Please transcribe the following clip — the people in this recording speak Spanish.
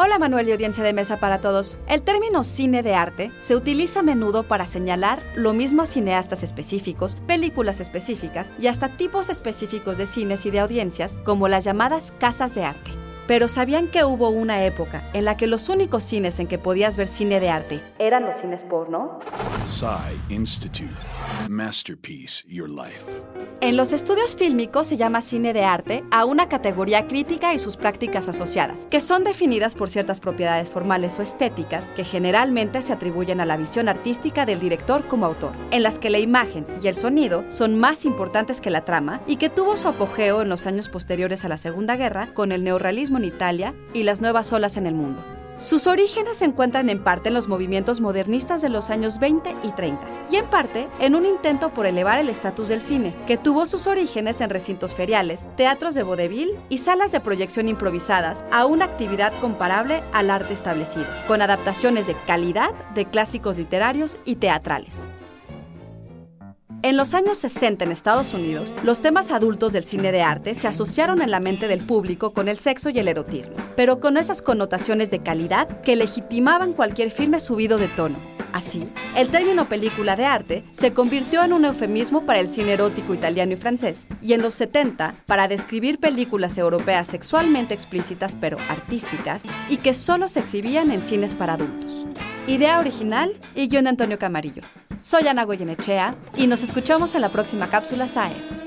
Hola Manuel y audiencia de mesa para todos. El término cine de arte se utiliza a menudo para señalar lo mismo a cineastas específicos, películas específicas y hasta tipos específicos de cines y de audiencias como las llamadas casas de arte. Pero ¿sabían que hubo una época en la que los únicos cines en que podías ver cine de arte eran los cines porno? Institute. Masterpiece Your Life. En los estudios fílmicos se llama cine de arte a una categoría crítica y sus prácticas asociadas, que son definidas por ciertas propiedades formales o estéticas que generalmente se atribuyen a la visión artística del director como autor, en las que la imagen y el sonido son más importantes que la trama y que tuvo su apogeo en los años posteriores a la Segunda Guerra con el neorrealismo Italia y las nuevas olas en el mundo. Sus orígenes se encuentran en parte en los movimientos modernistas de los años 20 y 30, y en parte en un intento por elevar el estatus del cine, que tuvo sus orígenes en recintos feriales, teatros de vodevil y salas de proyección improvisadas a una actividad comparable al arte establecido, con adaptaciones de calidad de clásicos literarios y teatrales. En los años 60 en Estados Unidos, los temas adultos del cine de arte se asociaron en la mente del público con el sexo y el erotismo, pero con esas connotaciones de calidad que legitimaban cualquier filme subido de tono. Así, el término película de arte se convirtió en un eufemismo para el cine erótico italiano y francés, y en los 70 para describir películas europeas sexualmente explícitas pero artísticas y que solo se exhibían en cines para adultos. Idea original y guion de Antonio Camarillo. Soy Ana Goyenechea y nos escuchamos en la próxima cápsula SAE.